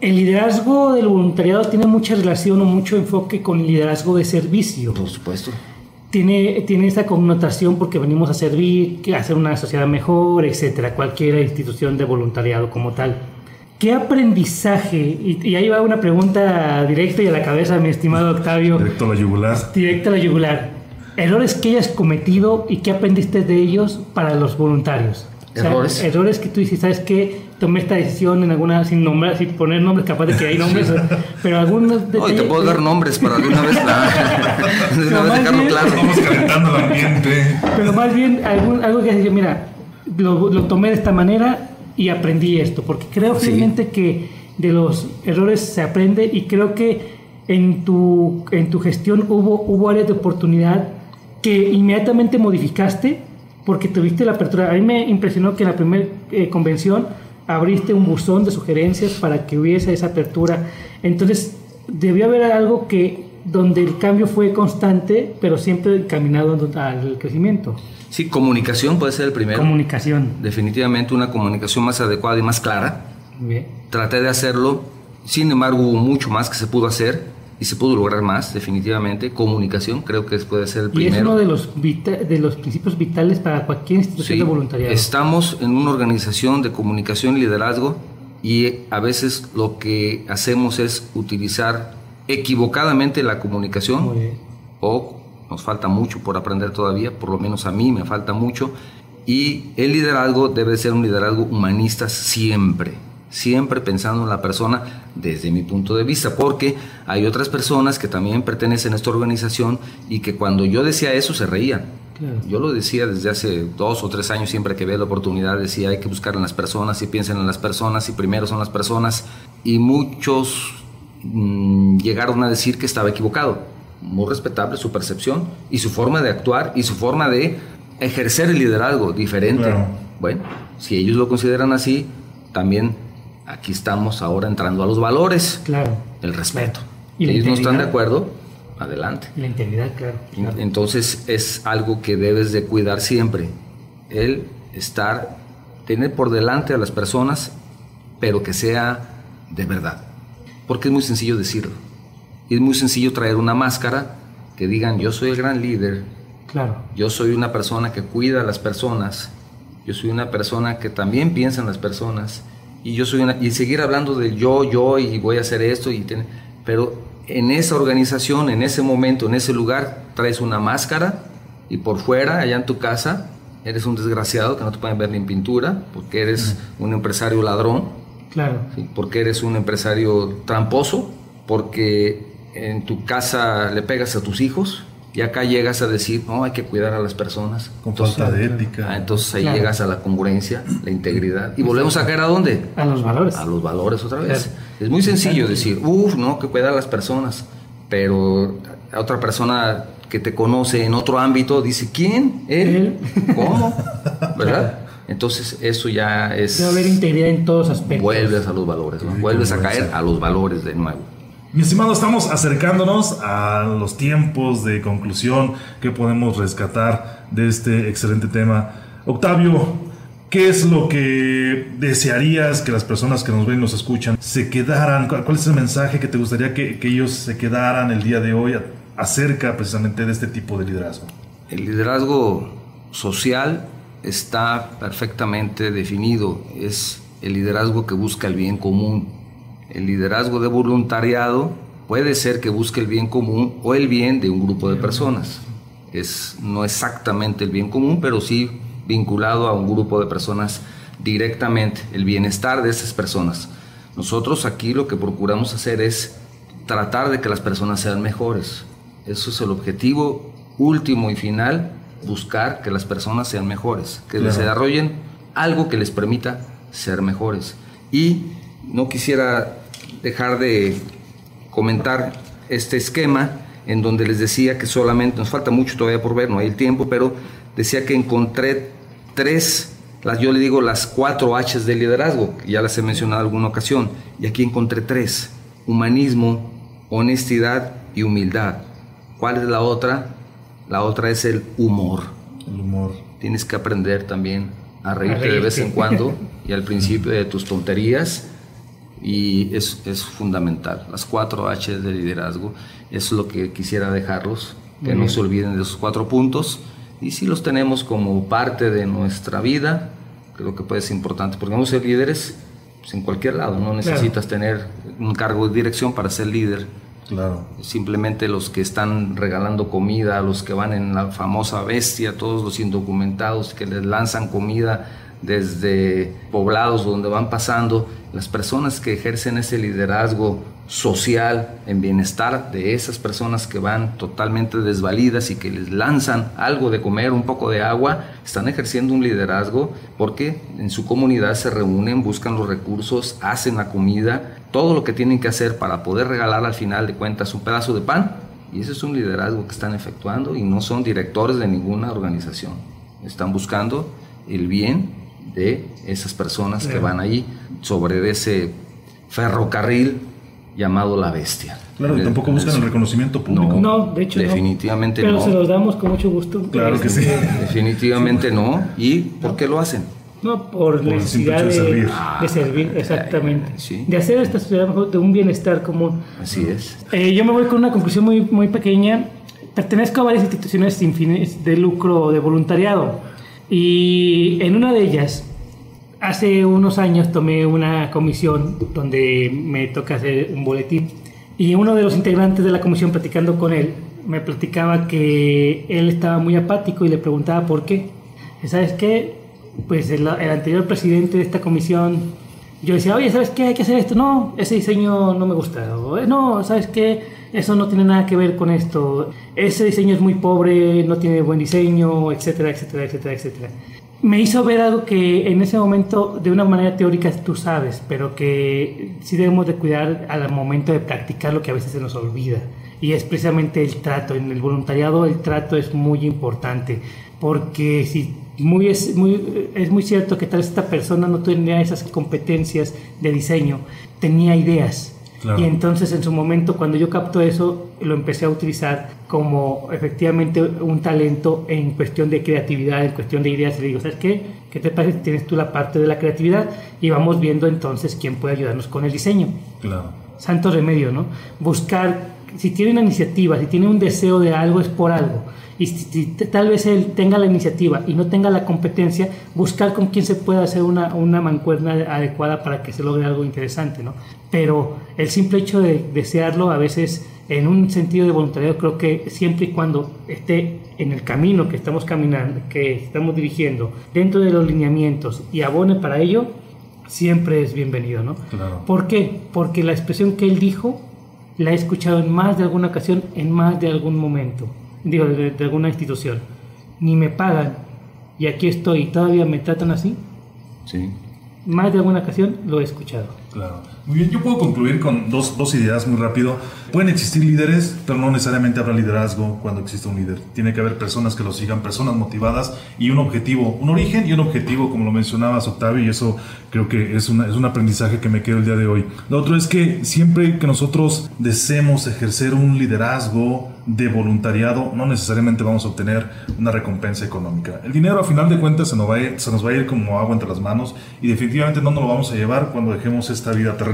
Speaker 3: El liderazgo del voluntariado tiene mucha relación o mucho enfoque con el liderazgo de servicio.
Speaker 2: Por supuesto.
Speaker 3: Tiene, tiene esa connotación porque venimos a servir, a hacer una sociedad mejor, etcétera, cualquier institución de voluntariado como tal. ¿Qué aprendizaje? Y, ahí va una pregunta directa y a la cabeza, mi estimado Octavio.
Speaker 1: Directo a la yugular.
Speaker 3: Directo a la yugular. Errores que hayas cometido y qué aprendiste de ellos para los voluntarios.
Speaker 2: errores.
Speaker 3: errores que tú dices, ¿sabes qué? Tomé esta decisión en alguna, sin nombrar, sin poner nombres, capaz de que hay nombres, pero algunos
Speaker 2: de te puedo dar nombres para de una vez, de una vez dejarlo claro.
Speaker 1: Estamos calentando el ambiente.
Speaker 3: Pero más bien, algo que decir, mira, lo, lo tomé de esta manera y aprendí esto, porque creo realmente que de los errores se aprende y creo que en tu, en tu gestión hubo, hubo áreas de oportunidad que inmediatamente modificaste porque tuviste la apertura. A mí me impresionó que en la primera eh, convención abriste un buzón de sugerencias para que hubiese esa apertura. Entonces, debió haber algo que donde el cambio fue constante, pero siempre encaminado al crecimiento.
Speaker 2: Sí, comunicación puede ser el primero.
Speaker 3: Comunicación.
Speaker 2: Definitivamente una comunicación más adecuada y más clara. Bien. Traté de hacerlo, sin embargo hubo mucho más que se pudo hacer y se pudo lograr más, definitivamente. Comunicación creo que puede ser el primero.
Speaker 3: Y es uno de los, de los principios vitales para cualquier institución de voluntariado.
Speaker 2: Estamos en una organización de comunicación y liderazgo y a veces lo que hacemos es utilizar equivocadamente la comunicación o nos falta mucho por aprender todavía, por lo menos a mí me falta mucho. Y el liderazgo debe ser un liderazgo humanista siempre, siempre pensando en la persona desde mi punto de vista, porque hay otras personas que también pertenecen a esta organización y que cuando yo decía eso se reían. Yo lo decía desde hace dos o tres años, siempre que veo la oportunidad, decía hay que buscar en las personas y piensen en las personas y primero son las personas. Y muchos mm, llegaron a decir que estaba equivocado muy respetable su percepción y su forma de actuar y su forma de ejercer el liderazgo diferente. Bueno, si ellos lo consideran así, también aquí estamos ahora entrando a los valores.
Speaker 3: Claro.
Speaker 2: El respeto. ¿Y ellos no están de acuerdo, adelante.
Speaker 3: la integridad, claro,
Speaker 2: Entonces es algo que debes de cuidar siempre. El estar, tener por delante a las personas, pero que sea de verdad. porque es muy sencillo decirlo. Es muy sencillo traer una máscara que digan yo soy el gran líder,
Speaker 3: claro.
Speaker 2: yo soy una persona que cuida a las personas, yo soy una persona que también piensa en las personas y yo soy una, y seguir hablando de yo, yo y voy a hacer esto y pero en esa organización, en ese momento, en ese lugar traes una máscara y por fuera, allá en tu casa, eres un desgraciado que no te pueden ver ni en pintura porque eres un empresario ladrón,
Speaker 3: claro,
Speaker 2: porque eres un empresario tramposo, porque en tu casa le pegas a tus hijos y acá llegas a decir, no, hay que cuidar a las personas.
Speaker 1: Con falta de ética.
Speaker 2: Ah, entonces ahí llegas a la congruencia, la integridad. Y volvemos a caer a dónde?
Speaker 3: A los valores.
Speaker 2: A los valores otra vez. Es muy sencillo decir, uff, no, que cuidar a las personas. Pero a otra persona que te conoce en otro ámbito dice, ¿quién? ¿Él? ¿Cómo? ¿Verdad? Entonces eso ya es...
Speaker 3: Debe haber integridad en todos aspectos.
Speaker 2: Vuelves a los valores, vuelves a caer a los valores de nuevo.
Speaker 1: Mi estimado, estamos acercándonos a los tiempos de conclusión que podemos rescatar de este excelente tema. Octavio, ¿qué es lo que desearías que las personas que nos ven y nos escuchan se quedaran? ¿Cuál es el mensaje que te gustaría que, que ellos se quedaran el día de hoy acerca precisamente de este tipo de liderazgo?
Speaker 2: El liderazgo social está perfectamente definido. Es el liderazgo que busca el bien común el liderazgo de voluntariado puede ser que busque el bien común o el bien de un grupo de personas. Es no exactamente el bien común, pero sí vinculado a un grupo de personas directamente, el bienestar de esas personas. Nosotros aquí lo que procuramos hacer es tratar de que las personas sean mejores. Eso es el objetivo último y final, buscar que las personas sean mejores, que desarrollen algo que les permita ser mejores. Y no quisiera dejar de comentar este esquema en donde les decía que solamente nos falta mucho todavía por ver, no hay el tiempo, pero decía que encontré tres, las, yo le digo las cuatro H's del liderazgo, que ya las he mencionado en alguna ocasión, y aquí encontré tres, humanismo, honestidad y humildad. ¿Cuál es la otra? La otra es el humor.
Speaker 1: El humor.
Speaker 2: Tienes que aprender también a reírte, de vez en cuando y al principio de tus tonterías y es, es, fundamental. Las cuatro H de liderazgo es lo que quisiera dejarlos, que no se olviden de esos cuatro puntos y si los tenemos como parte de nuestra vida, creo que puede ser importante, porque vamos a ser líderes pues, en cualquier lado, no necesitas tener un cargo de dirección para ser líder.
Speaker 1: Claro.
Speaker 2: Simplemente los que están regalando comida, los que van en la famosa bestia, todos los indocumentados que les lanzan comida desde poblados donde van pasando, las personas que ejercen ese liderazgo social en bienestar de esas personas que van totalmente desvalidas y que les lanzan algo de comer, un poco de agua, están ejerciendo un liderazgo porque en su comunidad se reúnen, buscan los recursos, hacen la comida, todo lo que tienen que hacer para poder regalar al final de cuentas un pedazo de pan. Y ese es un liderazgo que están efectuando y no son directores de ninguna organización. Están buscando el bien de esas personas que van ahí sobre ese ferrocarril llamado La Bestia.
Speaker 1: Claro, y tampoco buscan el reconocimiento público.
Speaker 3: No, de hecho
Speaker 2: definitivamente
Speaker 3: no.
Speaker 2: Pero
Speaker 3: se los damos con mucho gusto.
Speaker 1: Claro que sí.
Speaker 2: Definitivamente no. ¿Y por qué lo hacen?
Speaker 3: No, por, necesidad de, servir. de servir, exactamente. De hacer esta sociedad de un bienestar común.
Speaker 2: Así es.
Speaker 3: Eh, yo me voy con una conclusión muy, muy pequeña. Pertenezco a varias instituciones sin fines de lucro de voluntariado y en una de ellas, hace unos años tomé una comisión donde me toca hacer un boletín y uno de los integrantes de la comisión platicando con él me platicaba que él estaba muy apático y le preguntaba por qué. ¿Sabes qué? Pues el, el anterior presidente de esta comisión, yo decía, oye, ¿sabes qué? Hay que hacer esto. No, ese diseño no me gusta. O, no, ¿sabes qué? Eso no tiene nada que ver con esto, ese diseño es muy pobre, no tiene buen diseño, etcétera, etcétera, etcétera, etcétera. Me hizo ver algo que en ese momento de una manera teórica tú sabes, pero que sí debemos de cuidar al momento de practicar lo que a veces se nos olvida. Y es precisamente el trato. En el voluntariado el trato es muy importante, porque si muy es, muy, es muy cierto que tal vez esta persona no tenía esas competencias de diseño, tenía ideas, y entonces en su momento cuando yo capto eso, lo empecé a utilizar como efectivamente un talento en cuestión de creatividad, en cuestión de ideas. Y le digo, ¿sabes qué? ¿Qué te parece? Tienes tú la parte de la creatividad y vamos viendo entonces quién puede ayudarnos con el diseño.
Speaker 1: Claro.
Speaker 3: santo remedio, ¿no? Buscar, si tiene una iniciativa, si tiene un deseo de algo, es por algo. Y si, tal vez él tenga la iniciativa y no tenga la competencia, buscar con quién se pueda hacer una, una mancuerna adecuada para que se logre algo interesante, ¿no? Pero el simple hecho de desearlo a veces en un sentido de voluntariado creo que siempre y cuando esté en el camino que estamos caminando, que estamos dirigiendo, dentro de los lineamientos y abone para ello, siempre es bienvenido, ¿no? ¿Por qué? Porque la expresión que él dijo la he escuchado en más de alguna ocasión, en más de algún momento, digo, de, alguna institución. Ni me pagan y aquí estoy y todavía me tratan así.
Speaker 2: Sí.
Speaker 3: Más de alguna ocasión lo he escuchado.
Speaker 1: Claro. Muy bien, yo puedo concluir con dos, dos, ideas muy rápido. Pueden existir líderes, pero no necesariamente habrá liderazgo cuando existe un líder. Tiene que haber personas que lo sigan, personas motivadas y un objetivo, un origen y un objetivo, como lo mencionabas, Octavio, y eso creo que es, una, es un aprendizaje que me quedo el día de hoy. Lo otro es que siempre que nosotros deseemos ejercer un liderazgo de voluntariado, no necesariamente vamos a obtener una recompensa económica. El dinero, a final de cuentas, se nos va a ir, se nos va a ir como agua entre las manos y definitivamente no nos lo vamos a llevar cuando dejemos esta vida terrenal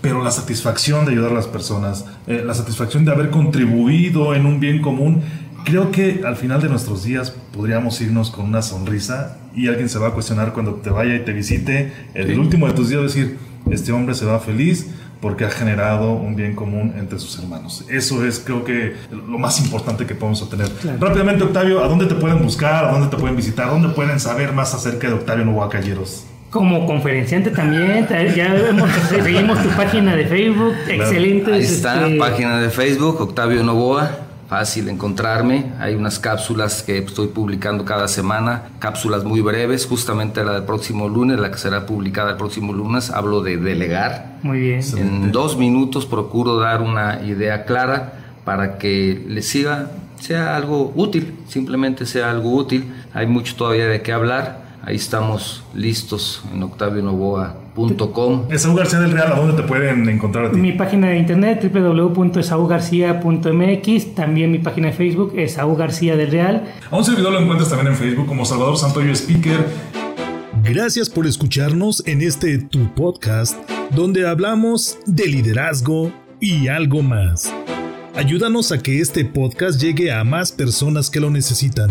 Speaker 1: pero la satisfacción de ayudar a las personas, eh, la satisfacción de haber contribuido en un bien común, creo que al final de nuestros días podríamos irnos con una sonrisa y alguien se va a cuestionar cuando te vaya y te visite, el último de tus días decir, este hombre se va feliz porque ha generado un bien común entre sus hermanos. Eso es, creo que, lo más importante que podemos obtener. Rápidamente, Octavio, ¿a dónde te pueden buscar? ¿A dónde te pueden visitar? ¿Dónde pueden saber más acerca de Octavio Novoa Calleros?
Speaker 3: Como conferenciante también, ya vemos, seguimos tu página de Facebook, excelente.
Speaker 2: Ahí está, este, página de Facebook, Octavio Novoa, fácil encontrarme. Hay unas cápsulas que estoy publicando cada semana, cápsulas muy breves, justamente la del próximo lunes, la que será publicada el próximo lunes, hablo de delegar.
Speaker 3: Muy bien.
Speaker 2: En dos minutos procuro dar una idea clara para que les siga, sea algo útil, simplemente sea algo útil. Hay mucho todavía de qué hablar Ahí estamos listos en octavionovoa.com.
Speaker 1: Esaú García del Real, ¿a dónde te pueden encontrar a ti?
Speaker 3: Mi página de internet www.esaugarcía.mx, también mi página de Facebook, Esaú García del Real.
Speaker 1: A un servidor lo encuentras también en Facebook como Salvador Santoyo Speaker.
Speaker 4: Gracias por escucharnos en este Tu Podcast, donde hablamos de liderazgo y algo más. Ayúdanos a que este podcast llegue a más personas que lo necesitan